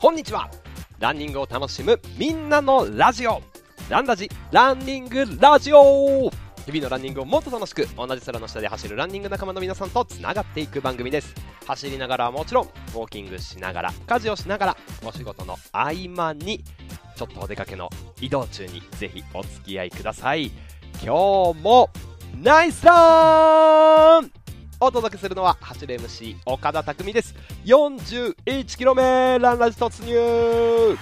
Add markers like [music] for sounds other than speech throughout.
こんにちは。ランニングを楽しむみんなのラジオ。ランラジランニングラジオ。日々のランニングをもっと楽しく同じ空の下で走るランニング仲間の皆さんとつながっていく番組です。走りながらはもちろんウォーキングしながら家事をしながらお仕事の合間にちょっとお出かけの移動中にぜひお付き合いください。今日もナイスラン!お届けするのは走る MC 岡田匠です。41km ランラジ突入。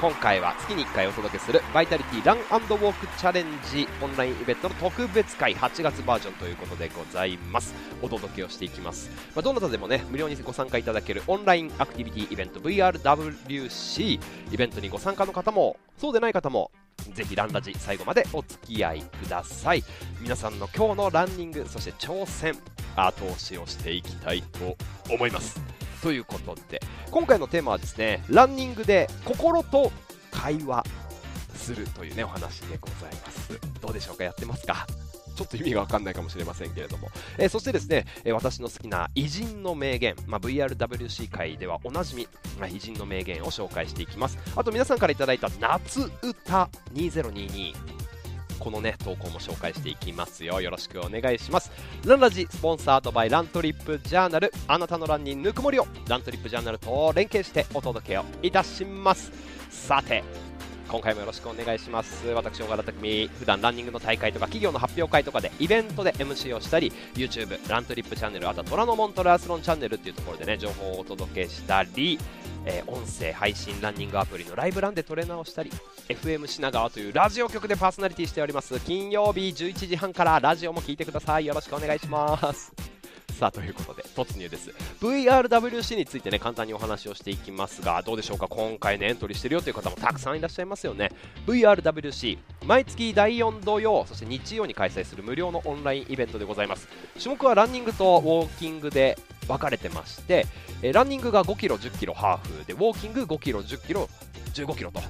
今回は月に1回お届けするバイタリティランウォークチャレンジオンラインイベントの特別会8月バージョンということでございます。お届けをしていきます、まあ、どなたでもね無料にご参加いただけるオンラインアクティビティイベント VRWC イベントにご参加の方もそうでない方もぜひランラジ最後までお付き合いください。皆さんの今日のランニングそして挑戦後押しをしていきたいと思います。ということで今回のテーマはですねランニングで心と会話するというねお話でございます。どうでしょうか？やってますか？ちょっと意味がわかんないかもしれませんけれども、えー、そしてですね、えー、私の好きな偉人の名言、まあ、VRWC 界ではおなじみ、まあ、偉人の名言を紹介していきます。あと皆さんからいただいた夏歌2022このね投稿も紹介していきますよ。よろしくお願いします。ランラジスポンサードバイラントリップジャーナル。あなたのランにぬくもりをラントリップジャーナルと連携してお届けをいたします。さて今回もよろしくお願いします。私岡田匠普段ランニングの大会とか企業の発表会とかでイベントで MC をしたり YouTube ラントリップチャンネルあとは虎ノ門トラスロンチャンネルっていうところでね情報をお届けしたりえー、音声配信ランニングアプリのライブランでトレーナーをしたり FM 品川というラジオ局でパーソナリティしております。金曜日11時半からラジオも聞いてください。よろしくお願いします。さということで突入です。VRWC についてね簡単にお話をしていきますがどうでしょうか？今回ねエントリーしてるよという方もたくさんいらっしゃいますよね。VRWC 毎月第4土曜そして日曜に開催する無料のオンラインイベントでございます。種目はランニングとウォーキングで分かれてまして、え、ランニングが 5km、10km ハーフでウォーキング 5km、10km、15km と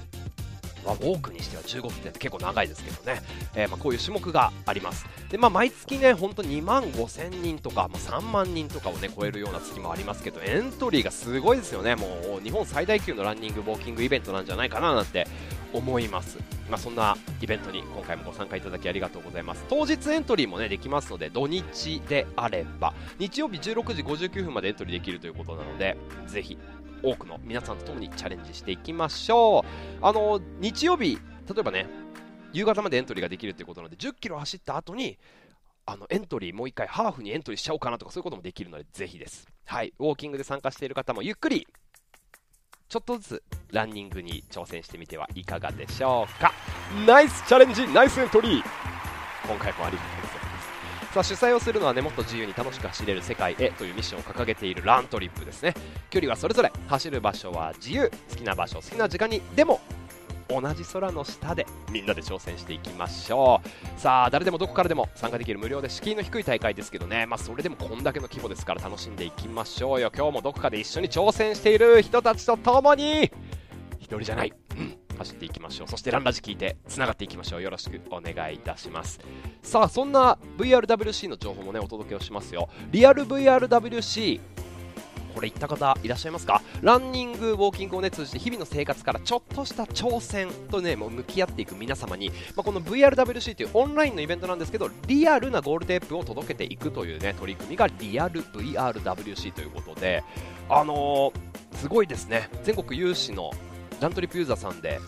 まあ、ウォークにしては15分って結構長いですけどね、えー、まあこういう種目があります。で、まあ、毎月ね、本当2万5000人とか、ま、3万人とかをね、超えるような月もありますけど、エントリーがすごいですよね。もう、日本最大級のランニング、ウォーキングイベントなんじゃないかななんて思います。まあ、そんなイベントに今回もご参加いただきありがとうございます。当日エントリーもね、できますので、土日であれば、日曜日16時59分までエントリーできるということなので、ぜひ多くの皆さんと共にチャレンジしていきましょう。あの、日曜日、例えばね、夕方までエントリーができるということなので、10キロ走った後に、あのエントリーもう一回ハーフにエントリーしちゃおうかなとかそういうこともできるのでぜひです。はい、ウォーキングで参加している方もゆっくりちょっとずつランニングに挑戦してみてはいかがでしょうか。ナイスチャレンジナイスエントリー今回もありがとうございます。さあ主催をするのはねもっと自由に楽しく走れる世界へというミッションを掲げているラントリップですね。距離はそれぞれ走る場所は自由好きな場所好きな時間にでも同じ空の下でみんなで挑戦していきましょう。さあ誰でもどこからでも参加できる無料で敷居の低い大会ですけどね。まあそれでもこんだけの規模ですから楽しんでいきましょうよ。今日もどこかで一緒に挑戦している人たちと共に。一人じゃない、走っていきましょう。そしてランラジ聞いてつながっていきましょう。よろしくお願いいたします。さあそんな VRWC の情報もねお届けをしますよ。リアル VRWC これ行った方いらっしゃいますか？ランニング、ウォーキングをね通じて日々の生活からちょっとした挑戦とねもう向き合っていく皆様に、まあ、この VRWC というオンラインのイベントなんですけどリアルなゴールテープを届けていくというね取り組みがリアル VRWC ということであのー、すごいですね。全国有志のラントリップユーザーさんで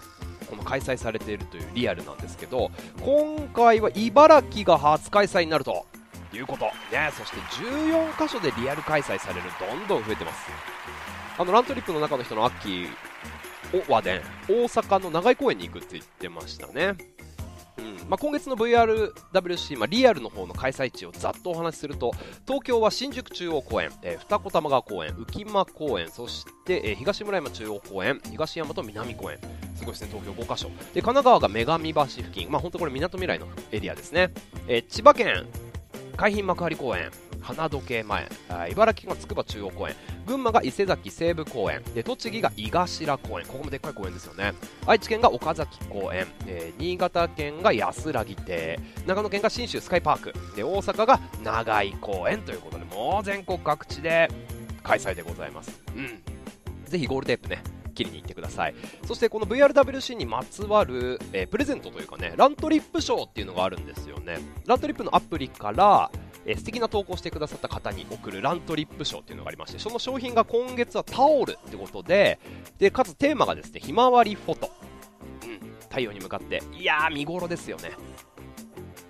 この開催されているというリアルなんですけど今回は茨城が初開催になるということ、ね、そして14カ所でリアル開催されるどんどん増えてます。あのラントリップの中の人のアッキーはね大阪の長井公園に行くって言ってましたね。うん。まあ、今月の VRWC、まあ、リアルの方の開催地をざっとお話しすると東京は新宿中央公園、えー、二子玉川公園浮間公園そして、えー、東村山中央公園東山と南公園すごいですね東京5カ所。で神奈川が女神橋付近、まあ、本当これみなとみらいのエリアですね、えー、千葉県海浜幕張公園花時計前。茨城県が筑波中央公園。群馬が伊勢崎西部公園。で栃木が井頭公園。ここもでっかい公園ですよね。愛知県が岡崎公園、新潟県が安らぎ亭。長野県が信州スカイパーク。で大阪が長井公園。ということでもう全国各地で開催でございます。うん。ぜひゴールテープね切りに行ってください。そしてこの VRWC にまつわる、えー、プレゼントというかねラントリップ賞っていうのがあるんですよね。ラントリップのアプリからえー、素敵な投稿してくださった方に送るラントリップ賞っていうのがありましてその商品が今月はタオルってことででかつテーマがですねひまわりフォト、うん、太陽に向かっていやー見頃ですよね。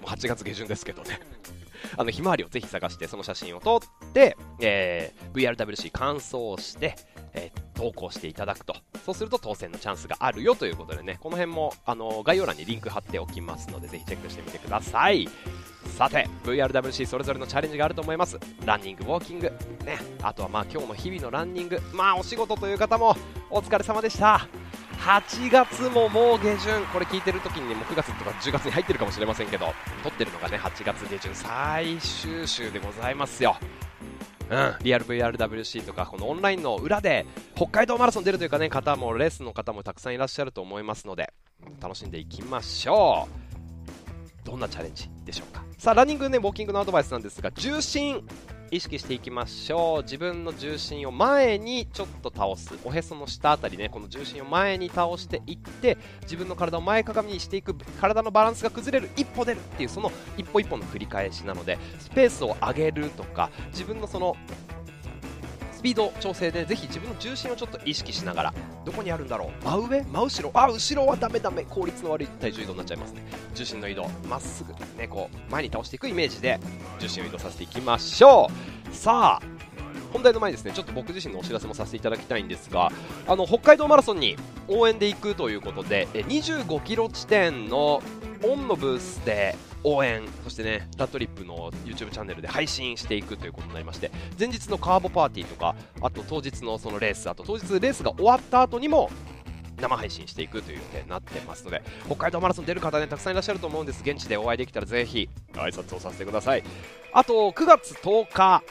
もう8月下旬ですけどね。[laughs] あのひまわりをぜひ探してその写真を撮って、えー、VRWC 完走して、えー、投稿していただくと。そうすると当選のチャンスがあるよということでね。この辺もあの概要欄にリンク貼っておきますのでぜひチェックしてみてください。さて VRWC それぞれのチャレンジがあると思います。ランニングウォーキング。ね。あとはまあ今日の日々のランニング。まあお仕事という方もお疲れ様でした。8月ももう下旬。これ聞いてる時にねも9月とか10月に入ってるかもしれませんけど撮ってるのがね8月下旬最終週でございますよ。うん、リアル VRWC とかこのオンラインの裏で北海道マラソン出るというかね方もレースの方もたくさんいらっしゃると思いますので楽しんでいきましょう。どんなチャレンジでしょうか。さあランニングねウォーキングのアドバイスなんですが重心意識していきましょう。自分の重心を前にちょっと倒す。おへその下あたりねこの重心を前に倒していって自分の体を前かがみにしていく。体のバランスが崩れる一歩出るっていうその一歩一歩の繰り返しなのでスペースを上げるとか自分のそのスピード調整でぜひ自分の重心をちょっと意識しながらどこにあるんだろう？真上？真後ろ？あ後ろはダメダメ。効率の悪い体重移動になっちゃいますね。重心の移動。まっすぐねこう前に倒していくイメージで重心を移動させていきましょう。さあ本題の前にですねちょっと僕自身のお知らせもさせていただきたいんですがあの北海道マラソンに応援で行くということで25キロ地点のオンのブースで応援そしてねラットリップの YouTube チャンネルで配信していくということになりまして前日のカーボパーティーとかあと当日のそのレースあと当日レースが終わった後にも生配信していくという予定になってますので北海道マラソン出る方ねたくさんいらっしゃると思うんです。現地でお会いできたらぜひ挨拶をさせてください。あと9月10日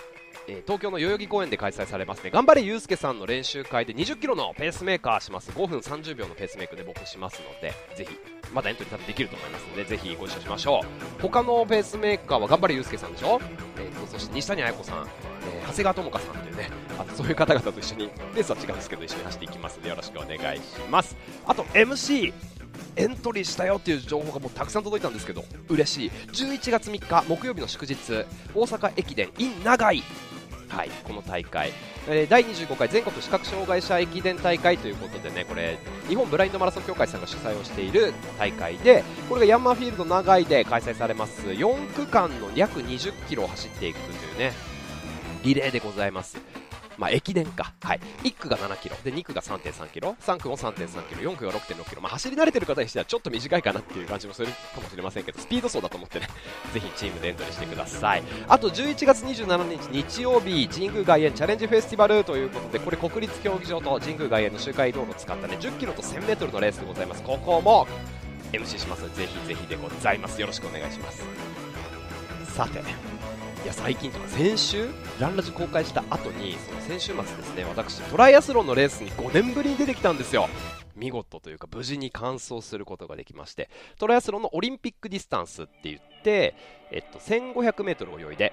えー、東京の代々木公園で開催されますね。頑張れゆうすけさんの練習会で20キロのペースメーカーします。5分30秒のペースメイクで僕しますのでぜひまだエントリー多分できると思いますのでぜひご一緒しましょう。他のペースメーカーは頑張れゆうすけさんでしょ、えーと、そして西谷綾子さん、えー、長谷川智香さんというねあのそういう方々と一緒にレースは違うんですけど一緒に走っていきますのでよろしくお願いします。あと MC エントリーしたよっていう情報がもうたくさん届いたんですけど嬉しい。11月3日木曜日の祝日大阪駅伝 in 長井。はい、この大会、えー、第25回全国視覚障害者駅伝大会ということでねこれ日本ブラインドマラソン協会さんが主催をしている大会でこれがヤンマーフィールド長井で開催されます。4区間の約20キロを走っていくというねリレーでございます。まあ、駅伝か、はい、1区が7キロ。で2区が3.3キロ。3区も3.3キロ。4区が6.6キロ、まあ、走り慣れてる方にしてはちょっと短いかなっていう感じもするかもしれませんけどスピード走だと思ってね。ぜひチームでエントリーしてください。あと11月27日日曜日神宮外苑チャレンジフェスティバルということでこれ国立競技場と神宮外苑の周回道路を使ったね10キロと 1000m のレースでございます。ここも MC しますのでぜひぜひでございます。よろしくお願いします。さてや最近とか先週？ランラジ公開した後にその先週末ですね私トライアスロンのレースに5年ぶりに出てきたんですよ。見事というか無事に完走することができましてトライアスロンのオリンピックディスタンスって言って、えっと、1500m 泳いで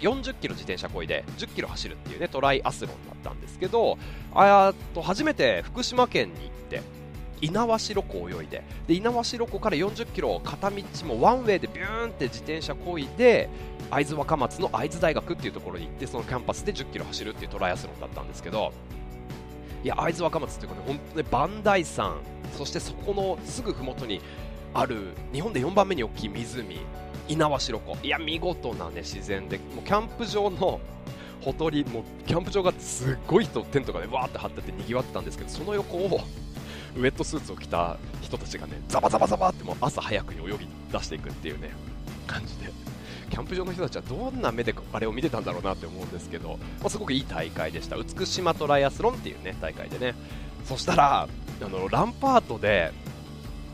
40キロ自転車こいで10キロ走るっていうねトライアスロンだったんですけどあと初めて福島県に行って猪苗代湖を泳いで。で猪苗代湖から40キロ片道もワンウェイでビューンって自転車こいで会津若松の会津大学っていうところに行ってそのキャンパスで10キロ走るっていうトライアスロンだったんですけど。いや会津若松っていうかね本当に磐梯山そしてそこのすぐ麓にある日本で4番目に大きい湖猪苗代湖。いや見事な、ね、自然でもうキャンプ場のほとりもうキャンプ場がすっごい人テントがねわーって張っててにぎわってたんですけどその横をウェットスーツを着た人たちがねザバザバザバってもう朝早くに泳ぎ出していくっていうね感じで。キャンプ場の人たちはどんな目であれを見てたんだろうなって思うんですけど、まあ、すごくいい大会でした。美島トライアスロンっていうね大会でね。そしたらあのランパートで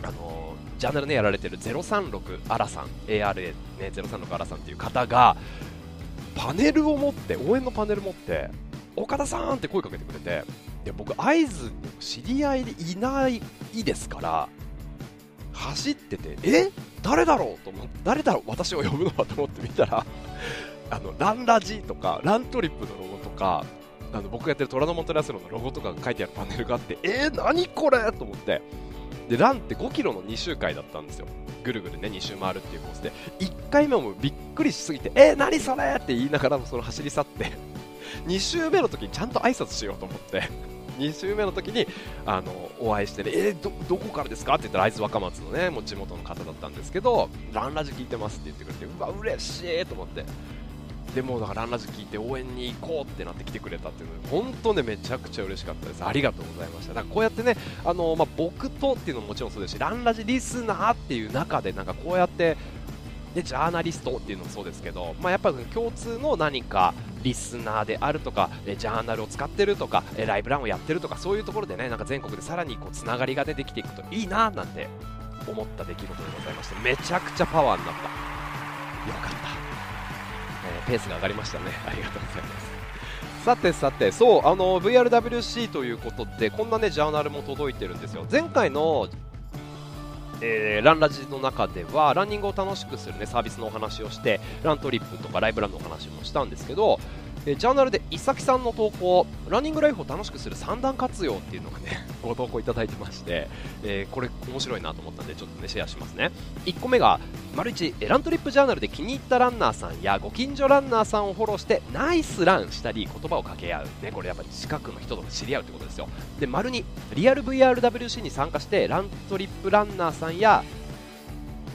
あのジャーナルねやられてる036アラさん ARA ね036アラさんっていう方がパネルを持って応援のパネル持って岡田さんって声かけてくれてで僕会津知り合いでいないですから走っててえ？誰だろうと思って誰だろう私を呼ぶのはと思って見たら [laughs] あのランラジとかラントリップのロゴとかあの僕がやってる虎ノ門トラスロンのロゴとかが書いてあるパネルがあってえ？ー、何これ？と思って。でランって5キロの2周回だったんですよ。ぐるぐるね2周回るっていうコースで。1回目もびっくりしすぎてえ？ー、何それ？って言いながらもその走り去って2周目の時にちゃんと挨拶しようと思って。2週目の時にあのお会いして、ね、えー、どどこからですかって言ったら会津若松のねもう地元の方だったんですけどランラジ聞いてますって言ってくれてうわ嬉しいと思って。でもだからランラジ聞いて応援に行こうってなって来てくれたっていうので本当ねめちゃくちゃ嬉しかったです。ありがとうございました。だからこうやってねあの、まあ、僕とっていうのももちろんそうですしランラジリスナーっていう中でなんかこうやってでジャーナリストっていうのもそうですけど、まあ、やっぱり共通の何かリスナーであるとかジャーナルを使ってるとかライブランをやってるとかそういうところでねなんか全国でさらにこうつながりが出てきていくといいななんて思った出来事でございましてめちゃくちゃパワーになった。よかった、えー、ペースが上がりましたね。[laughs] ありがとうございます。さてさて、そう、あの、VRWC ということで、こんなね、ジャーナルも届いてるんですよ。前回のえー、ランラジの中ではランニングを楽しくする、ね、サービスのお話をしてラントリップとかライブランのお話もしたんですけど、え、ジャーナルで伊崎さんの投稿ランニングライフを楽しくする三段活用っていうのがね [laughs] ご投稿いただいてまして、えー、これ面白いなと思ったんでちょっとねシェアしますね。1個目が丸1ラントリップジャーナルで気に入ったランナーさんやご近所ランナーさんをフォローしてナイスランしたり言葉を掛け合う、ね、これやっぱり近くの人と知り合うってことですよ。で丸2リアル VRWC に参加してラントリップランナーさんや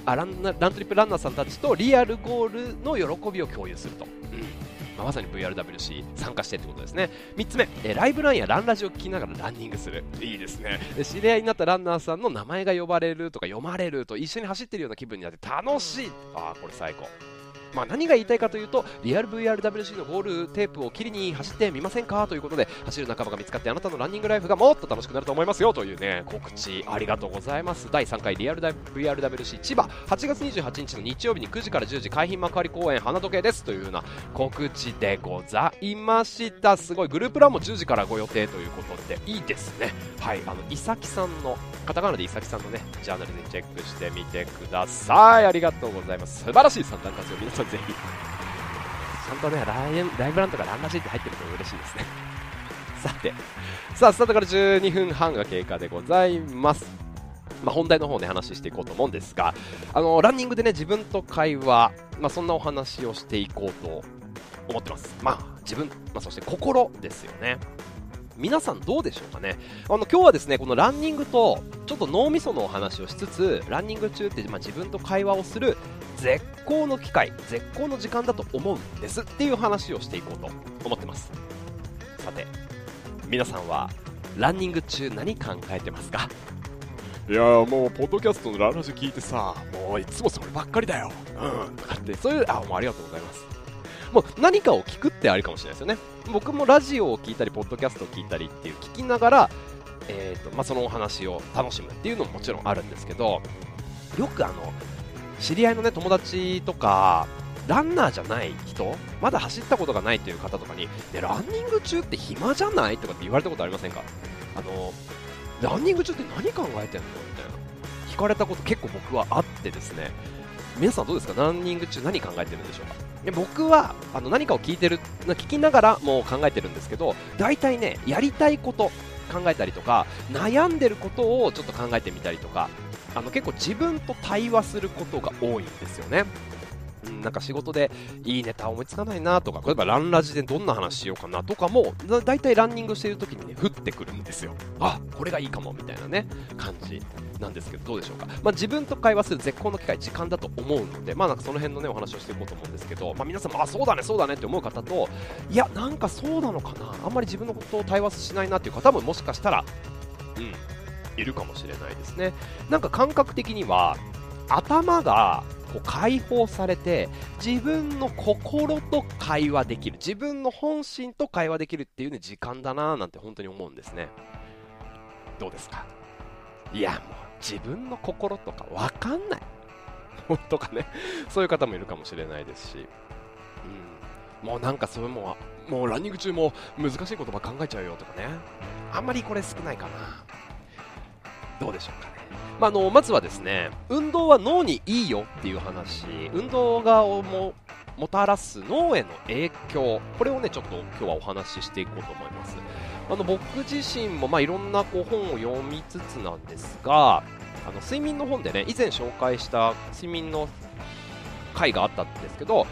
あランラントリップランナーさんたちとリアルゴールの喜びを共有すると、うん。まあ、まさに VRWC 参加してってことですね。3つ目、えー、ライブランやランラジを聞きながらランニングする。いいですね。で知り合いになったランナーさんの名前が呼ばれるとか読まれると一緒に走ってるような気分になって楽しい。ああこれ最高。まあ、何が言いたいかというとリアル VRWC のゴールテープを切りに走ってみませんか？ということで走る仲間が見つかってあなたのランニングライフがもっと楽しくなると思いますよというね告知ありがとうございます。第3回リアル VRWC 千葉8月28日の日曜日に9時から10時海浜幕張公園花時計ですというような告知でございました。すごいグループランも10時からご予定ということでいいですね。はいあの伊崎さんのカタカナで伊崎さんのねジャーナルでチェックしてみてください。ありがとうございます。素晴らしい三段活用皆さんぜひ。ちゃんとねライライブランとかランラジって入ってると嬉しいですね。[laughs] さて。さあスタートから12分半が経過でございます。まあ、本題の方ね話していこうと思うんですがあのランニングでね自分と会話、まあ、そんなお話をしていこうと思ってます。まあ自分、まあ、そして心ですよね。皆さんどうでしょうかね？あの今日はですねこのランニングとちょっと脳みそのお話をしつつランニング中って、まあ、自分と会話をする絶好の機会絶好の時間だと思うんですっていう話をしていこうと思ってます。さて皆さんはランニング中何考えてますか？いやもうポッドキャストのランラジ聞いてさもういつもそればっかりだよ。うん。とかってそういうあもうありがとうございます。もう何かを聞くってありかもしれないですよね。僕もラジオを聞いたりポッドキャストを聞いたりっていう聞きながら、えーとまあ、そのお話を楽しむっていうのももちろんあるんですけどよくあの知り合いのね友達とかランナーじゃない人まだ走ったことがないという方とかに、ね、ランニング中って暇じゃない？とかって言われたことありませんか？あのランニング中って何考えてんの？みたいな。聞かれたこと結構僕はあってですね。皆さんどうですか？ランニング中何考えてるんでしょう？かで僕はあの何かを聞いてる聞きながらもう考えてるんですけど大体ねやりたいこと考えたりとか悩んでることをちょっと考えてみたりとかあの結構自分と対話することが多いんですよね。うん、なんか仕事でいいネタ思いつかないなとか、例えばランラジでどんな話しようかなとかも、だいたいランニングしている時にね、降ってくるんですよ。あ、これがいいかもみたいなね、感じなんですけど、どうでしょうか。まあ、自分と会話する絶好の機会、時間だと思うので、まあなんかその辺のね、お話をしていこうと思うんですけど、まあ皆さんも、あ、そうだね、そうだねって思う方と、いや、なんかそうなのかな、あんまり自分のことを対話しないなっていう方ももしかしたら、うん、いるかもしれないですね。なんか感覚的には、頭がこう解放されて自分の心と会話できる自分の本心と会話できるっていうね時間だななんて本当に思うんですね。どうですか？いやもう自分の心とか分かんない。とかね？そういう方もいるかもしれないですし、うん、もうなんかそれももうランニング中も難しい言葉考えちゃうよとかね。あんまりこれ少ないかな。どうでしょうかね？まあ、のまずはですね運動は脳にいいよっていう話。運動がももたらす脳への影響。これをねちょっと今日はお話ししていこうと思います。あの僕自身もまあいろんなこう本を読みつつなんですがあの睡眠の本でね以前紹介した睡眠の回があったんですけど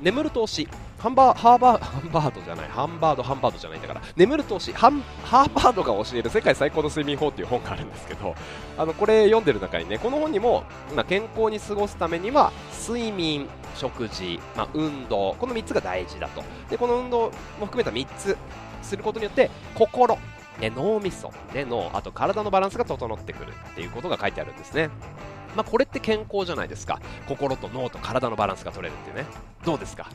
眠る投資。ハンバーハーバーハンバードじゃないハンバードハンバードじゃないんだから眠る投資ハンハーバードが教える世界最高の睡眠法っていう本があるんですけどあのこれ読んでる中にねこの本にも、ま、健康に過ごすためには睡眠食事、まあ、運動この3つが大事だとでこの運動も含めた3つすることによって心ね、脳みそ、ね、脳、あと体のバランスが整ってくるっていうことが書いてあるんですね。まあ、これって健康じゃないですか。心と脳と体のバランスが取れるっていうね。どうですか？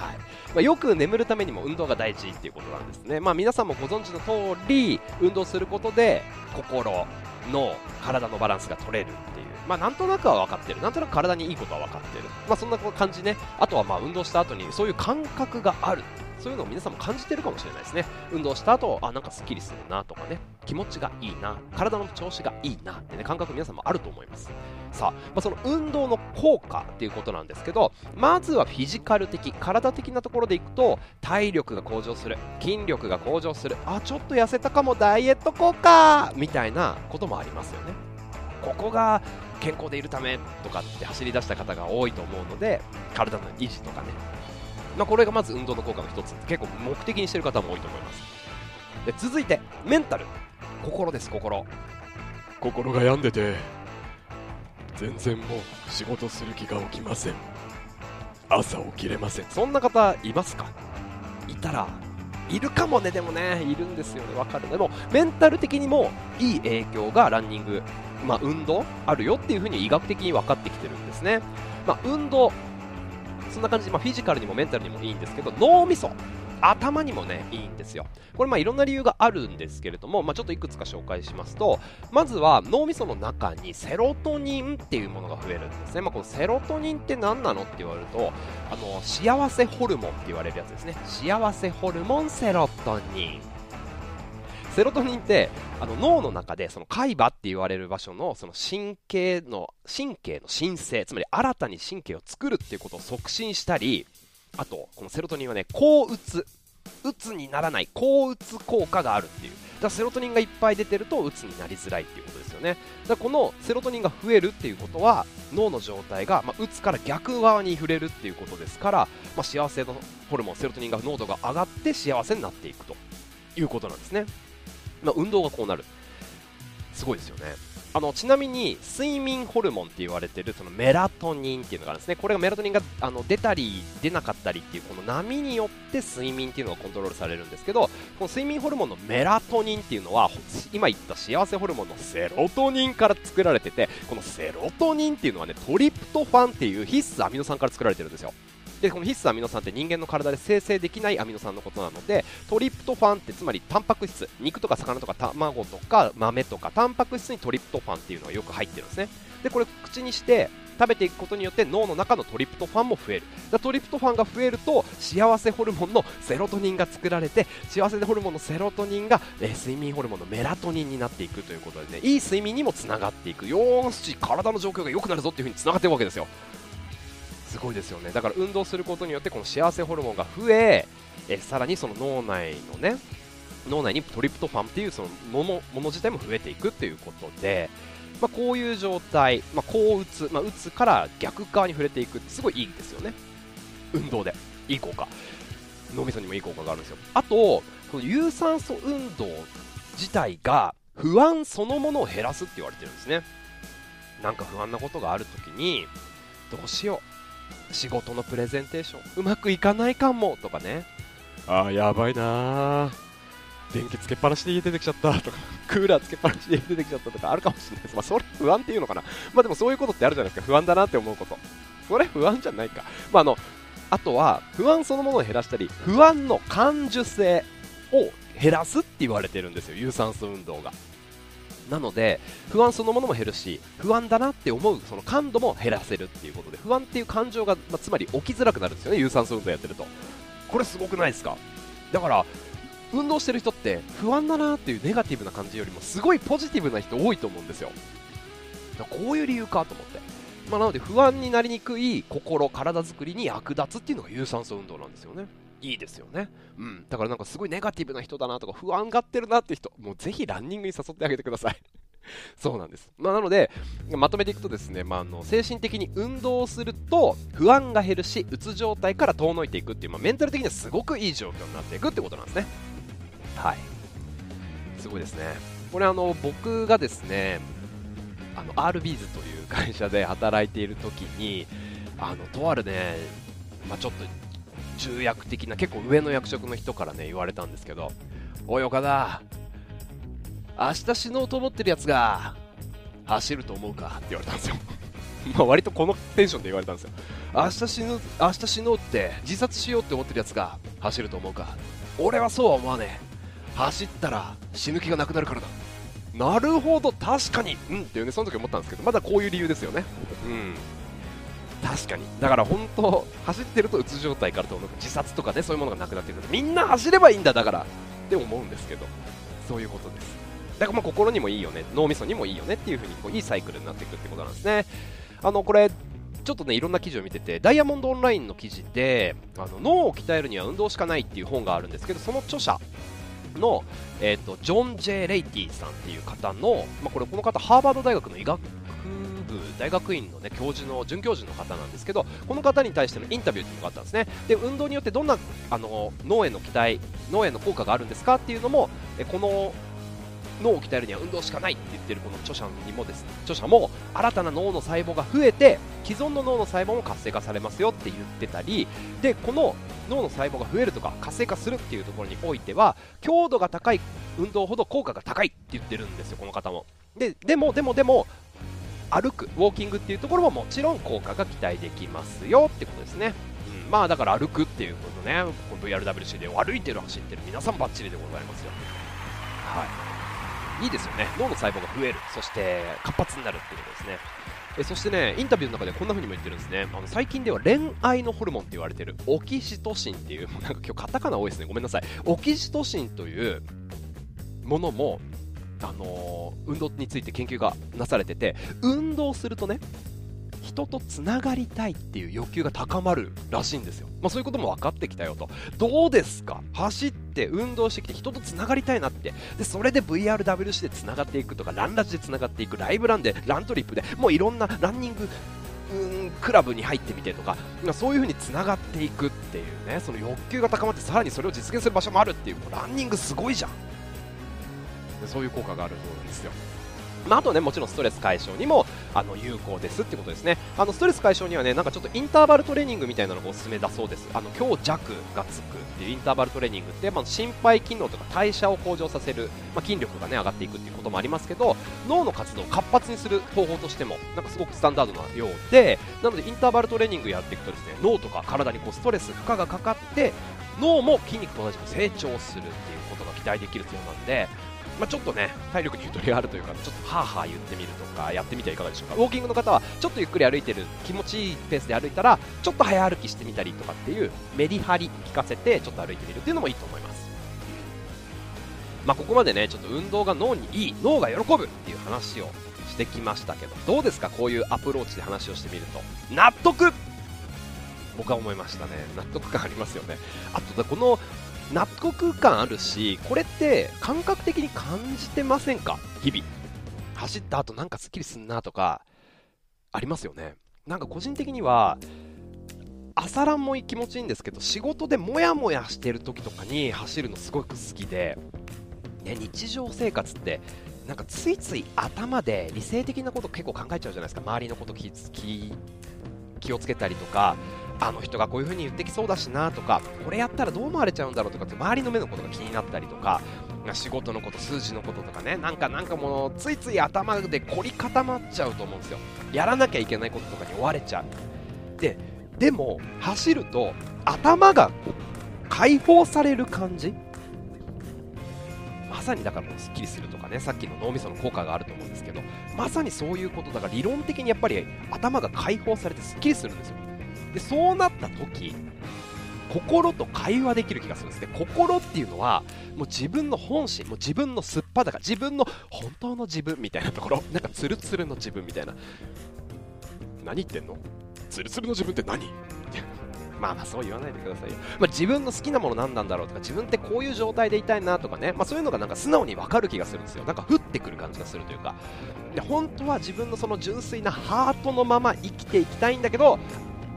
はい。まあ、よく眠るためにも運動が大事っていうことなんですね、まあ、皆さんもご存知の通り運動することで心、脳、体のバランスが取れるっていう、まあ、なんとなくは分かってる。なんとなく体にいいことは分かってる、まあ、そんな感じね。あとはまあ運動した後にそういう感覚がある。そういうのを皆さんも感じてるかもしれないですね。運動した後あなんかすっきりするなとかね。気持ちがいいな。体の調子がいいなってね感覚皆さんもあると思います。さあ、まあ、その運動の効果っていうことなんですけどまずはフィジカル的体的なところでいくと体力が向上する筋力が向上するあちょっと痩せたかもダイエット効果!みたいなこともありますよね。ここが健康でいるためとかって走り出した方が多いと思うので体の維持とかね。まあ、これがまず運動の効果の一つ。結構目的にしてる方も多いと思います。で続いてメンタル。心です心。心が病んでて全然もう仕事する気が起きません。朝起きれません。そんな方いますか？いたらいるかもね。でもねいるんですよね。わかる。でもメンタル的にもいい影響がランニング。まあ運動あるよっていうふうに医学的に分かってきてるんですね。まあ運動そんな感じで、まあ、フィジカルにもメンタルにもいいんですけど脳みそ頭にもねいいんですよ。これまあいろんな理由があるんですけれども、まあ、ちょっといくつか紹介しますとまずは脳みその中にセロトニンっていうものが増えるんですね、まあ、このセロトニンって何なのって言われるとあの幸せホルモンって言われるやつですね。幸せホルモンセロトニン。セロトニンってあの脳の中でその海馬って言われる場所のその神経の神経の申請つまり新たに神経を作るっていうことを促進したりあとこのセロトニンはね抗うつうつにならない抗うつ効果があるっていう。だからセロトニンがいっぱい出てるとうつになりづらいっていうことですよね。だからこのセロトニンが増えるっていうことは脳の状態が、まあ、うつから逆側に触れるっていうことですから、まあ、幸せのホルモンセロトニンが濃度が上がって幸せになっていくということなんですね。まあ、運動がこうなる。すごいですよね。あのちなみに睡眠ホルモンって言われてるそのメラトニンっていうのがあるんですね。これがメラトニンがあの出たり出なかったりっていうこの波によって睡眠っていうのがコントロールされるんですけどこの睡眠ホルモンのメラトニンっていうのは今言った幸せホルモンのセロトニンから作られててこのセロトニンっていうのはねトリプトファンっていう必須アミノ酸から作られてるんですよ。でこの必須アミノ酸って人間の体で生成できないアミノ酸のことなのでトリプトファンってつまりタンパク質。肉とか魚とか卵とか豆とかタンパク質にトリプトファンっていうのがよく入ってるんですね。でこれ口にして食べていくことによって脳の中のトリプトファンも増える。だトリプトファンが増えると幸せホルモンのセロトニンが作られて幸せホルモンのセロトニンが、えー、睡眠ホルモンのメラトニンになっていくということでね。いい睡眠にもつながっていく。よーし体の状況が良くなるぞっていう風につながっていくわけですよ。ごいですよね。だから運動することによってこの幸せホルモンが増ええさらにその脳内のね脳内にトリプトファンっていうそのものもの自体も増えていくっていうことで、まあ、こういう状態、まあ、こう打つ、まあ、打つから逆側に触れていくってすごいいいですよね。運動で。いい効果。脳みそにもいい効果があるんですよ。あとこの有酸素運動自体が不安そのものを減らすって言われてるんですね。なんか不安なことがあるときにどうしよう。仕事のプレゼンテーション。うまくいかないかもとかね。あーやばいな電気つけっぱなしで家出てきちゃったとか。クーラーつけっぱなしで家出てきちゃったとかあるかもしれないです。まあそれ不安っていうのかな。まあでもそういうことってあるじゃないですか。不安だなって思うこと。それ不安じゃないか。まああのあとは不安そのものを減らしたり不安の感受性を減らすって言われてるんですよ。有酸素運動がなので不安そのものも減るし不安だなって思うその感度も減らせるっていうことで不安っていう感情が、まあ、つまり起きづらくなるんですよね有酸素運動やってると。これすごくないですか？だから運動してる人って不安だなっていうネガティブな感じよりもすごいポジティブな人多いと思うんですよ。だこういう理由かと思って。まあ、なので不安になりにくい心体づくりに役立つっていうのが有酸素運動なんですよね。いいですよね。うん。だからなんかすごいネガティブな人だなとか不安がってるなって人、もうぜひランニングに誘ってあげてください。[laughs] そうなんです。まあ、なので、まとめていくとですね、まあ、あの精神的に運動すると不安が減るし、うつ状態から遠のいていくっていう、まあ、メンタル的にはすごくいい状況になっていくってことなんですね。はい。すごいですね。これあの、僕がですね、あの、RBs という会社で働いている時に、あの、とあるね、まあ、ちょっと重役的な結構上の役職の人からね言われたんですけどおい岡田明日死のうと思ってるやつが走ると思うかって言われたんですよ。[laughs] まあ割とこのテンションで言われたんですよ。明日死ぬ明日死のうって自殺しようって思ってるやつが走ると思うか。俺はそうは思わねえ。走ったら死ぬ気がなくなるからだ。なるほど確かに。うんっていうねその時思ったんですけどまだこういう理由ですよね。うん。確かに。だから本当走ってるとうつ状態からと自殺とかねそういうものがなくなってくる。みんな走ればいいんだだから。って思うんですけど。そういうことです。だからまあ心にもいいよね。脳みそにもいいよねっていう風にこういいサイクルになっていくってことなんですね。あのこれちょっとねいろんな記事を見ててダイヤモンドオンラインの記事であの脳を鍛えるには運動しかないっていう本があるんですけどその著者の、えーと、ジョン・ジェ・レイティさんっていう方の、まあ、これこの方ハーバード大学の医学大学院の、ね、教授の准教授の方なんですけどこの方に対してのインタビューっていうのがあったんですね。で運動によってどんなあの脳への期待脳への効果があるんですかっていうのもえこの脳を鍛えるには運動しかないって言ってるこの著者にもです著者も新たな脳の細胞が増えて既存の脳の細胞も活性化されますよって言ってたりでこの脳の細胞が増えるとか活性化するっていうところにおいては強度が高い運動ほど効果が高いって言ってるんですよこの方も。ででもでもでも歩くウォーキングっていうところももちろん効果が期待できますよってことですね、うん、まあだから歩くっていうことね。この VRWC で歩いてる走ってる皆さんバッチリでございますよ。はい。いいですよね。脳の細胞が増える。そして活発になるっていうことですね。えそしてねインタビューの中でこんな風にも言ってるんですね。あの最近では恋愛のホルモンって言われてるオキシトシンっていうなんか今日カタカナ多いですね。ごめんなさい。オキシトシンというものもあの、運動について研究がなされてて運動するとね人とつながりたいっていう欲求が高まるらしいんですよ、まあ、そういうことも分かってきたよと。どうですか？走って運動してきて人とつながりたいなって。でそれで VRWC でつながっていくとかランラジでつながっていくライブランでラントリップでもういろんなランニングうんクラブに入ってみてとか、まあ、そういう風につながっていくっていうねその欲求が高まってさらにそれを実現する場所もあるっていうランニングすごいじゃん。でそういう効果があるそうなんですよ。まあ、あとね、もちろんストレス解消にもあの有効ですってことですね。あのストレス解消にはね、なんかちょっとインターバルトレーニングみたいなのがおすすめだそうです。あの強弱がつくっていうインターバルトレーニングって、まあ、心肺機能とか代謝を向上させる、まあ、筋力がね上がっていくっていうこともありますけど、脳の活動を活発にする方法としてもなんかすごくスタンダードなようで、なのでインターバルトレーニングやっていくとですね、脳とか体にこうストレス負荷がかかって脳も筋肉と同じく成長するっていうことが期待できるそうなんで。まあ、ちょっとね体力にゆとりがあるというかちょっとはーはー言ってみるとかやってみてはいかがでしょうか？ウォーキングの方はちょっとゆっくり歩いてる気持ちいいペースで歩いたらちょっと早歩きしてみたりとかっていうメリハリ効かせてちょっと歩いてみるっていうのもいいと思います。まあ、ここまでねちょっと運動が脳にいい脳が喜ぶっていう話をしてきましたけどどうですか？こういうアプローチで話をしてみると。納得！僕は思いましたね。納得感ありますよね。あとこの納得感あるしこれって感覚的に感じてませんか？日々。走った後なんかすっきりすんなとかありますよね。なんか個人的には朝ランも気持ちいいんですけど仕事でモヤモヤしてる時とかに走るのすごく好きで、ね、日常生活ってなんかついつい頭で理性的なこと結構考えちゃうじゃないですか。周りのこと気気をつけたりとかあの人がこういう風に言ってきそうだしなとかこれやったらどう思われちゃうんだろうとかって周りの目のことが気になったりとか仕事のこと数字のこととかねなんかなんかもうついつい頭で凝り固まっちゃうと思うんですよ。やらなきゃいけないこととかに追われちゃう。ででも走ると頭が解放される感じ？まさにだからすっきりするとかねさっきの脳みその効果があると思うんですけどまさにそういうことだから理論的にやっぱり頭が解放されてすっきりするんですよ。でそうなった時心と会話できる気がするんです。ね心っていうのはもう自分の本心もう自分のすっぱだか自分の本当の自分みたいなところ。[laughs] なんかツルツルの自分みたいな。何言ってんの？ツルツルの自分って何？[laughs] まあまあそう言わないでくださいよ、まあ、自分の好きなもの何なんだろうとか自分ってこういう状態でいたいなとかね、まあ、そういうのがなんか素直に分かる気がするんですよ。なんか降ってくる感じがするというか。で本当は自分のその純粋なハートのまま生きていきたいんだけど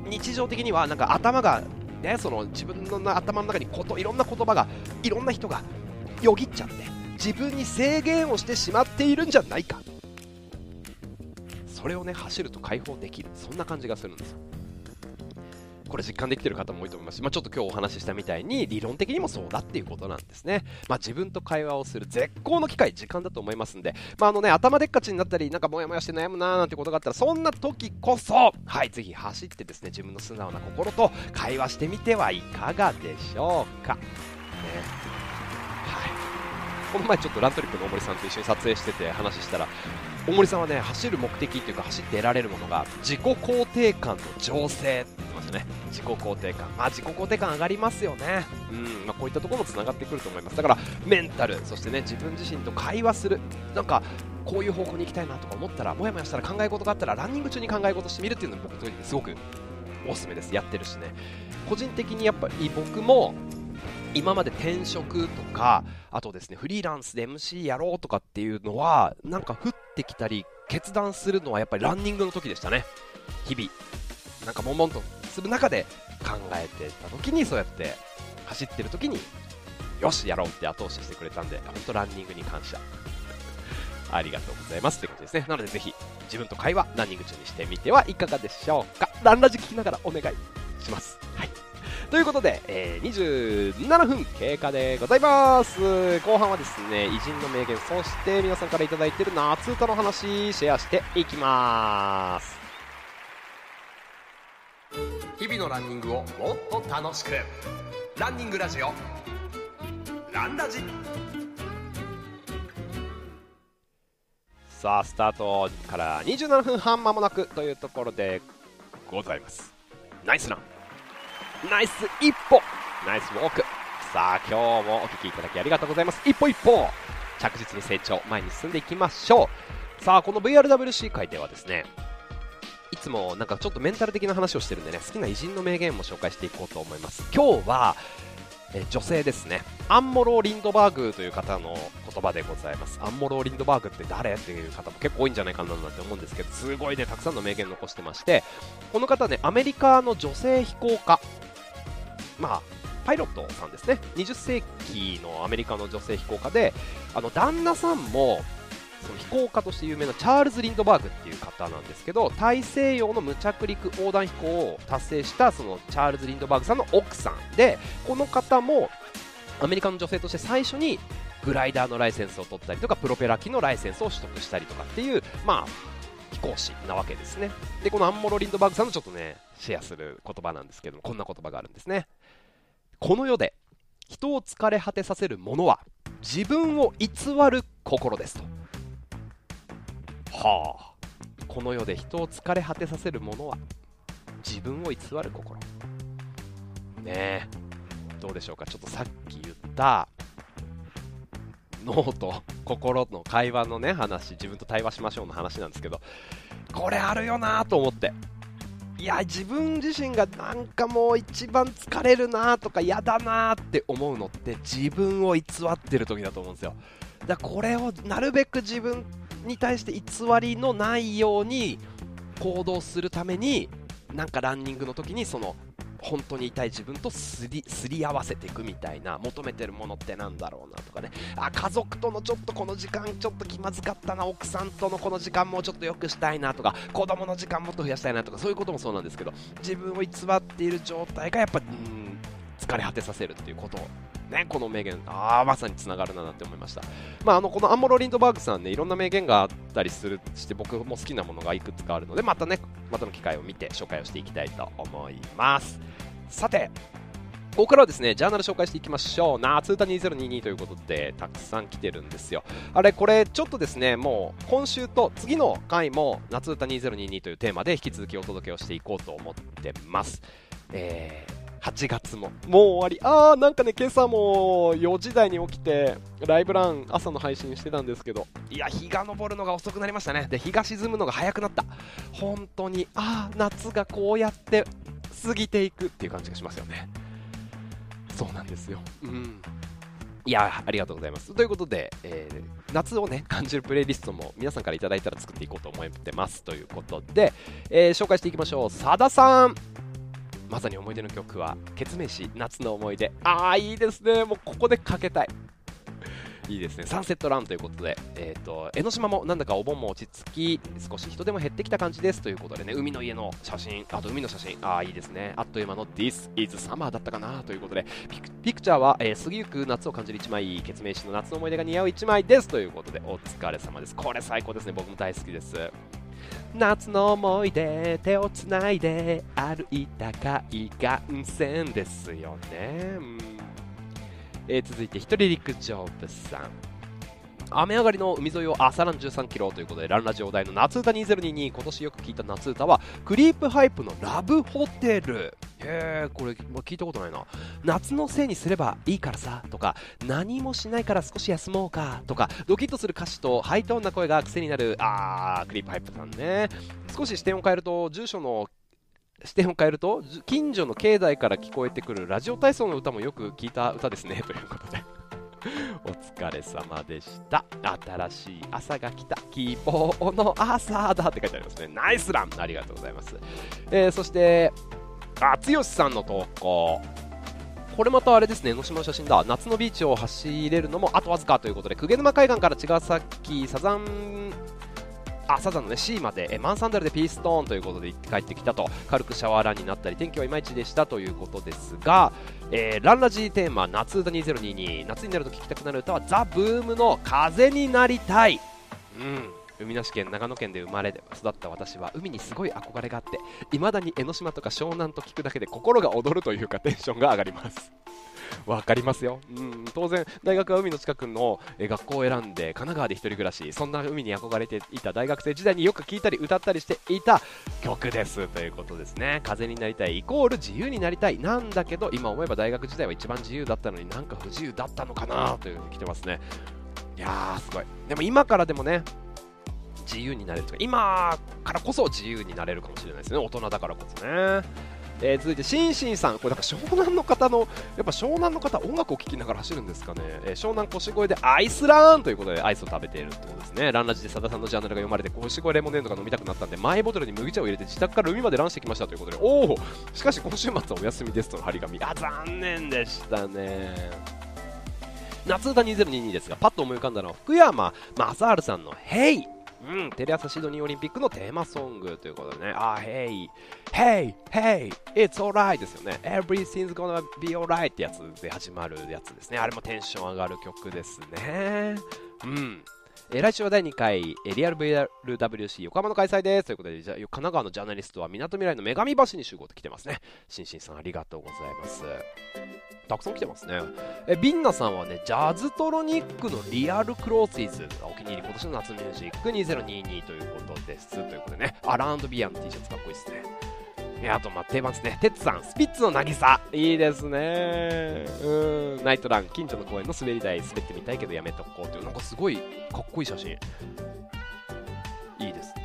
日常的にはなんか頭がねその自分の頭の中にこといろんな言葉がいろんな人がよぎっちゃって自分に制限をしてしまっているんじゃないか。それをね走ると解放できる。そんな感じがするんですよ。これ実感できてる方も多いと思いますし、まあ、ちょっと今日お話ししたみたいに理論的にもそうだっていうことなんですね、まあ、自分と会話をする絶好の機会時間だと思いますんで、まああのね、頭でっかちになったりなんかモヤモヤして悩むなーなんてことがあったらそんな時こそはいぜひ走ってですね自分の素直な心と会話してみてはいかがでしょうか。ね。はい。この前ちょっとラントリップの大森さんと一緒に撮影してて話したら大森さんはね走る目的っていうか走って得られるものが自己肯定感の醸成って言ってましたね。自己肯定感。まあ自己肯定感上がりますよね。うん。まあこういったところもつながってくると思います。だからメンタルそしてね自分自身と会話する。なんかこういう方向に行きたいなとか思ったらもやもやしたら考え事があったらランニング中に考え事してみるっていうのも僕とすごくおすすめです。やってるしね。個人的にやっぱり僕も今まで転職とかあとですねフリーランスで MC やろうとかっていうのはなんか降ってきたり決断するのはやっぱりランニングの時でしたね。日々なんか悶々とする中で考えてた時にそうやって走ってる時によしやろうって後押ししてくれたんで本当ランニングに感謝。ありがとうございますということですね。なのでぜひ自分と会話ランニング中にしてみてはいかがでしょうか。ランラジ聞きながらお願いします。はい。ということで、えー、27分経過でございます。後半はですね偉人の名言そして皆さんから頂いている夏歌の話シェアしていきます。日々のランニングをもっと楽しく。ランニングラジオ。ランラジ。さあスタートから27分半間もなくというところでございます。ナイスランナイス一歩ナイスウォークさあ今日もお聴きいただきありがとうございます。一歩一歩着実に成長前に進んでいきましょう。さあこの VRWC 会ではですねいつもなんかちょっとメンタル的な話をしてるんでね好きな偉人の名言も紹介していこうと思います。今日はえ女性ですね。アンモロー・リンドバーグという方の言葉でございます。アンモロー・リンドバーグって誰？っていう方も結構多いんじゃないかななんて思うんですけどすごいねたくさんの名言残してましてこの方ねアメリカの女性飛行家。まあパイロットさんですね。20世紀のアメリカの女性飛行家であの旦那さんもその飛行家として有名なチャールズ・リンドバーグっていう方なんですけど大西洋の無着陸横断飛行を達成したそのチャールズ・リンドバーグさんの奥さんでこの方もアメリカの女性として最初にグライダーのライセンスを取ったりとかプロペラ機のライセンスを取得したりとかっていうまあ飛行士なわけですね。でこのアンモロ・リンドバーグさんのちょっとねシェアする言葉なんですけどもこんな言葉があるんですね。この世で人を疲れ果てさせるものは自分を偽る心ですと。はあ。この世で人を疲れ果てさせるものは自分を偽る心。ねえ。どうでしょうか？ちょっとさっき言った脳と [laughs] 心の会話のね話。自分と対話しましょうの話なんですけどこれあるよなと思って。いや自分自身がなんかもう一番疲れるなとか嫌だなって思うのって自分を偽ってる時だと思うんですよ。だからこれをなるべく自分に対して偽りのないように行動するためになんかランニングの時にその本当に痛い自分とすり合わせていくみたいな求めてるものってなんだろうなとかね。あ家族とのちょっとこの時間ちょっと気まずかったな奥さんとのこの時間もちょっと良くしたいなとか子供の時間もっと増やしたいなとかそういうこともそうなんですけど自分を偽っている状態がやっぱうん疲れ果てさせるっていうことね、この名言、ああ、まさにつながるなって思いました。まあ、あの、このアンモロ・リンドバーグさんね、いろんな名言があったりする、して僕も好きなものがいくつかあるので、またね、またの機会を見て紹介をしていきたいと思います。さて、ここからはですね、ジャーナル紹介していきましょう。夏歌2022ということで、たくさん来てるんですよ。あれ、これ、ちょっとですね、もう、今週と次の回も、夏歌2022というテーマで引き続きお届けをしていこうと思ってます。えー8月も。もう終わり。あーなんかね今朝も4時台に起きてライブラン朝の配信してたんですけど。いや日が昇るのが遅くなりましたね。で日が沈むのが早くなった。本当にああ夏がこうやって過ぎていくっていう感じがしますよね。そうなんですよ。うん。いやありがとうございます。ということで、えー、夏をね感じるプレイリストも皆さんからいただいたら作っていこうと思ってます。ということで、えー、紹介していきましょう。さださん。まさに思い出の曲は「ケツメイシ夏の思い出」ああいいですね。もうここでかけたい。いいですね。サンセットランということで、えーと、江ノ島もなんだかお盆も落ち着き少し人でも減ってきた感じですということでね海の家の写真あと海の写真。ああいいですね。あっという間の This is Summer だったかなということでピクピクチャーは、えー、過ぎゆく夏を感じる1枚ケツメイシの夏の思い出が似合う1枚ですということでお疲れ様です。これ最高ですね。僕も大好きです。夏の思い出手をつないで歩いた海岸線ですよね、うん。えー、続いて一人陸上部さん。雨上がりの海沿いを朝ラン13キロということでランラジオ題の夏歌2022今年よく聞いた夏歌はクリープハイプのラブホテル。へえこれ、ま聞いたことないな。夏のせいにすればいいからさとか何もしないから少し休もうかとかドキッとする歌詞とハイトーンな声が癖になるあークリープハイプさんね。少し視点を変えると住所の視点を変えると近所の境内から聞こえてくるラジオ体操の歌もよく聞いた歌ですね。[laughs] ということで。[laughs] お疲れ様でした。新しい朝が来た。希望の朝だって書いてありますね。ナイスラン。ありがとうございます、えー、そしてあつよしさんの投稿。これまたあれですね、江ノ島の写真だ。夏のビーチを走れるのもあとわずかということで、鵠沼海岸から茅ヶ崎サザンあサザンのね C までえマンサンダルでピーストーンということで帰ってきたと軽くシャワーランになったり天気はいまいちでしたということですが、えー、ランラジーテーマ夏歌2022夏になると聴きたくなる歌はザ・ブームの風になりたい。うん。海なし県長野県で生まれ育った私は海にすごい憧れがあって未だに江ノ島とか湘南と聞くだけで心が躍るというかテンションが上がります。[laughs] わかりますよ、うん、当然大学は海の近くの学校を選んで神奈川で1人暮らしそんな海に憧れていた大学生時代によく聴いたり歌ったりしていた曲です。ということですね。風になりたいイコール自由になりたい。なんだけど今思えば大学時代は一番自由だったのになんか不自由だったのかなというふうに来てますね。いやーすごい。でも今からでもね自由になれるとか今からこそ自由になれるかもしれないですね。大人だからこそね。えー、続いて、しんしんさん、これ、なんか湘南の方の、やっぱ湘南の方、音楽を聴きながら走るんですかね、えー、湘南腰越でアイスランということで、アイスを食べているってことですね、ランラジでさださんのジャンルが読まれて、腰越レモネードが飲みたくなったんで、マイボトルに麦茶を入れて、自宅から海までランしてきましたということで、おお、しかし今週末はお休みですとの張り紙、あ、残念でしたね。夏歌2022ですが、パッと思い浮かんだのは福山雅治さんの「ヘイうん、テレ朝シドニーオリンピックのテーマソングということでね、あ、Hey, Hey, Hey, It's alright ですよね。Everything's gonna be alright ってやつで始まるやつですね。あれもテンション上がる曲ですね。うん。えー、来週は第2回、えー、リアル VRWC 横浜の開催です。ということで、じゃ神奈川のジャーナリストはみなとみらいの女神橋に集合って来てますね。しんしんさんありがとうございます。たくさん来てますね。え、ビンナさんはね、ジャズトロニックのリアルクローツイズがお気に入り、今年の夏ミュージック2022ということです。ということでね、アランドビアの T シャツかっこいいですね。あと、まあ、定番ですね。テツさん、スピッツの渚。いいですね。うん。ナイトラン、近所の公園の滑り台、滑ってみたいけどやめとこうっていう、なんかすごいかっこいい写真。いいですね。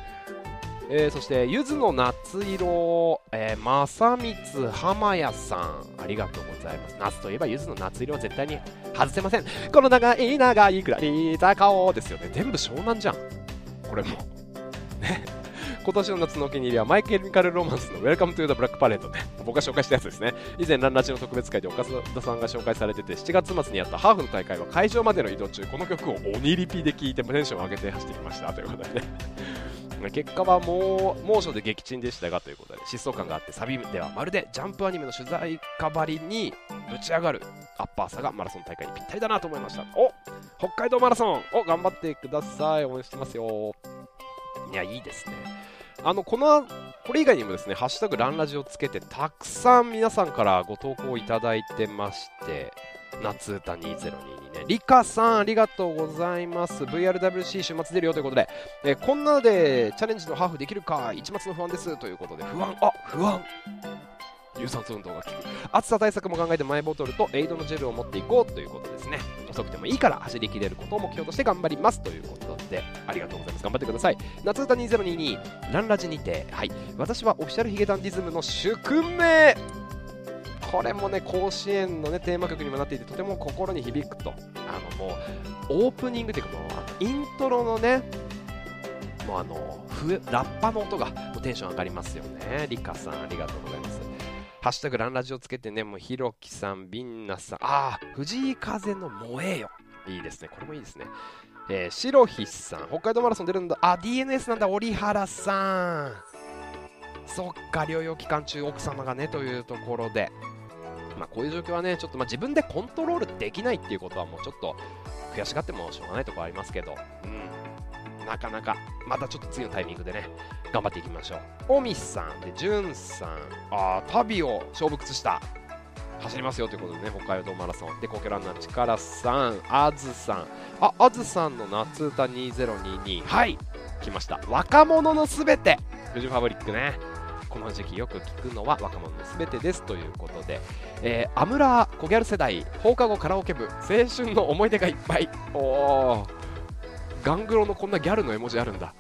えー、そして、ゆずの夏色、えー、正光浜谷さん、ありがとうございます。夏といえば、ゆずの夏色は絶対に外せません。この長い長いくらい坂をですよね。全部湘南じゃん。これも。ね。今年の夏のお気に入りはマイケル・ミカル・ロマンスの Welcome to the Black Parade ね。僕が紹介したやつですね。以前、ランラジの特別会で岡田さんが紹介されてて、7月末にやったハーフの大会は会場までの移動中、この曲を鬼リピで聴いてテンションを上げて走ってきましたということでね。[laughs] 結果はもう猛暑で撃沈でしたがということで疾走感があってサビではまるでジャンプアニメの取材かばりにぶち上がるアッパーさがマラソン大会にぴったりだなと思いましたお北海道マラソンお頑張ってください応援してますよいやいいですね。あのこのこれ以外にもですね、ハッシュタグランラジをつけて、たくさん皆さんからご投稿いただいてまして、夏歌2022ね、リカさんありがとうございます。VRWC 週末出るよということで、えこんなのでチャレンジのハーフできるか、一末の不安ですということで、不安、あ不安。有酸素運動が効く。暑さ対策も考えてマイボトルとエイドのジェルを持っていこうということですね。遅くてもいいから走りきれることを目標として頑張りますということでありがとうございます。頑張ってください。夏歌2022ランラジにてはい。私はオフィシャルヒゲダンディズムの宿命。これもね甲子園のねテーマ曲にもなっていてとても心に響くと。あのもうオープニングというかもうイントロのねもうあのラッパの音がもうテンション上がりますよね。リカさんありがとうございます。ハッシュタグランラジオつけてね、もうひろきさん、ビンナさん、ああ、藤井風の燃えよ。いいですね、これもいいですね。えー、しさん、北海道マラソン出るんだ。あ、DNS なんだ、折原さん。そっか、療養期間中、奥様がね、というところで。まあ、こういう状況はね、ちょっとまあ自分でコントロールできないっていうことはもうちょっと悔しがってもしょうがないところありますけど、うん、なかなか、またちょっと次のタイミングでね、頑張っていきましょう。おみさん、で、じゅんさん、あ旅を勝負靴下、走りますよということでね、北海道マラソン。で、コケランナー力さん、あずさん、あ、あずさんの夏歌2022、はい、来ました。若者のすべて、フジファブリックね。この時期よく聞くのは若者のすべてですということで、えー、アムラーコギャル世代放課後カラオケ部。青春の思い出がいっぱい。おー。ガングロのこんなギャルの絵文字あるんだ。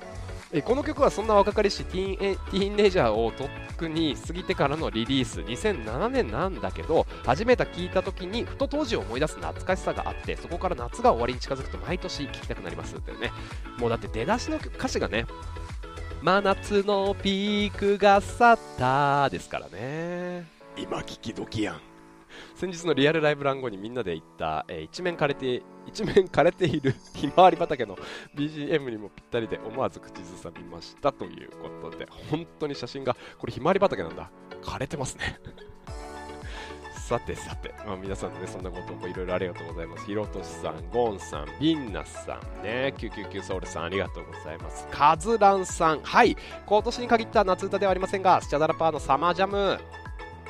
えこの曲はそんな若かりしティーンエティーンネイジャーをとっくに過ぎてからのリリース。2007年なんだけど初めて聞いた時にふと当時を思い出す懐かしさがあってそこから夏が終わりに近づくと毎年聴きたくなりますってね。もうだって出だしの歌詞がね真夏のピークが去ったですからね。今聞き時やん。先日のリアルライブラン後にみんなで行った、えー、一面枯れて [laughs] 一面枯れているひまわり畑の BGM にもぴったりで思わず口ずさみましたということで本当に写真がこれひまわり畑なんだ枯れてますね [laughs] さてさて、まあ、皆さんのね、そんなこともいろいろありがとうございます。ひろとしさん、ゴンさん、ビンナさんね、999ソウルさんありがとうございます。カズランさん、はい、今年に限った夏歌ではありませんが、スチャダラパーのサマージャム、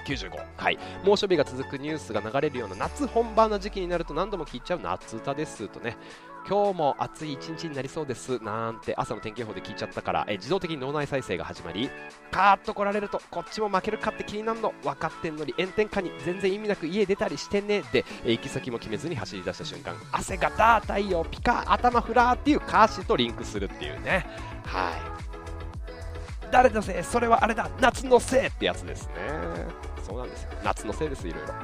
95、はい、猛暑日が続くニュースが流れるような夏本番の時期になると何度も聞いちゃう夏歌ですとね。今日も暑い一日になりそうです。なんて朝の天気予報で聞いちゃったからえ自動的に脳内再生が始まりカーッと来られるとこっちも負けるかって気になるの。分かってんのに炎天下に全然意味なく家出たりしてね。でえ行き先も決めずに走り出した瞬間汗がダー太陽ピカ頭フラーっていう歌詞とリンクするっていうね。はい。誰のせい？それはあれだ。夏のせいってやつですねそうなんですよ。夏のせいですいろいろ。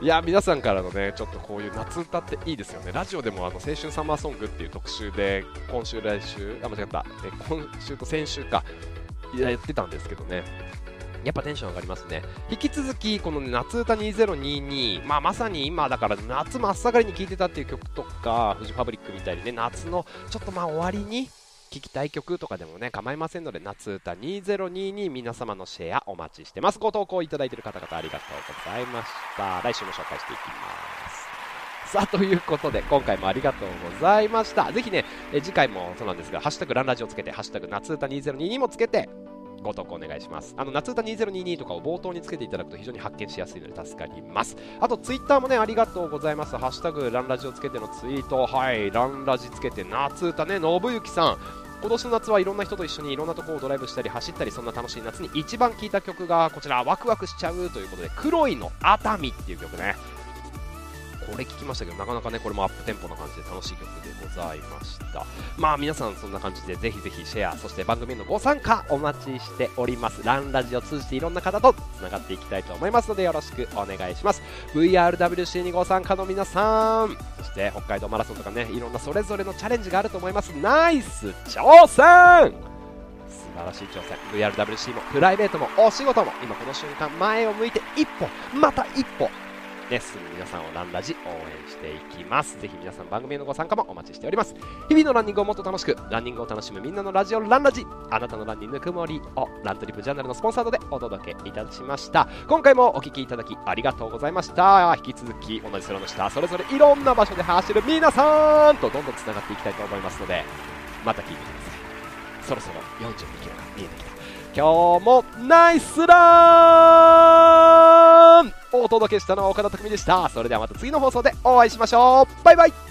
[laughs] いや皆さんからのねちょっとこういう夏歌っていいですよね。ラジオでもあの青春サマーソングっていう特集で今週来週あ間違った。え今週と先週かやってたんですけどね。やっぱテンション上がりますね。引き続き、この、ね、夏歌2022、まあ、まさに今、だから夏真っ盛りに聴いてたっていう曲とか、フジファブリックみたいにね、夏のちょっとまあ終わりに、聴きたい曲とかでもね、構いませんので、夏歌2022皆様のシェアお待ちしてます。ご投稿いただいている方々ありがとうございました。来週も紹介していきます。さあ、ということで、今回もありがとうございました。ぜひね、え次回もそうなんですが、ハッシュタグランラジオつけて、ハッシュタグ夏歌2022もつけて、ご投稿お願いします。あの、夏歌2022とかを冒頭につけていただくと非常に発見しやすいので助かります。あと、ツイッターもね、ありがとうございます。ハッシュタグランラジをつけてのツイート、はい、ランラジつけて夏歌ね、信行さん、今年の夏はいろんな人と一緒にいろんなところをドライブしたり走ったりそんな楽しい夏に一番聴いた曲がこちらワクワクしちゃうということで黒いの熱海っていう曲ねこれ聞きましたけどなかなかねこれもアップテンポな感じで楽しい曲でございました。まあ皆さんそんな感じでぜひぜひシェアそして番組へのご参加お待ちしております。ランラジを通じていろんな方とつながっていきたいと思いますのでよろしくお願いします。VRWC にご参加の皆さんそして北海道マラソンとかねいろんなそれぞれのチャレンジがあると思います。ナイス挑戦!素晴らしい挑戦。VRWC もプライベートもお仕事も今この瞬間前を向いて一歩また一歩ね、す皆さんをランラジ応援していきます。ぜひ皆さん番組へのご参加もお待ちしております。日々のランニングをもっと楽しく、ランニングを楽しむみんなのラジオランラジ。あなたのランニングくもりをラントリップジャーナルのスポンサードでお届けいたしました。今回もお聴きいただきありがとうございました。引き続き同じ空の下、それぞれいろんな場所で走る皆さんとどんどんつながっていきたいと思いますので、また聞いてください。そろそろ42キロ。今日もナイスラン！お届けしたのは岡田匠でした。それではまた次の放送でお会いしましょう。バイバイ！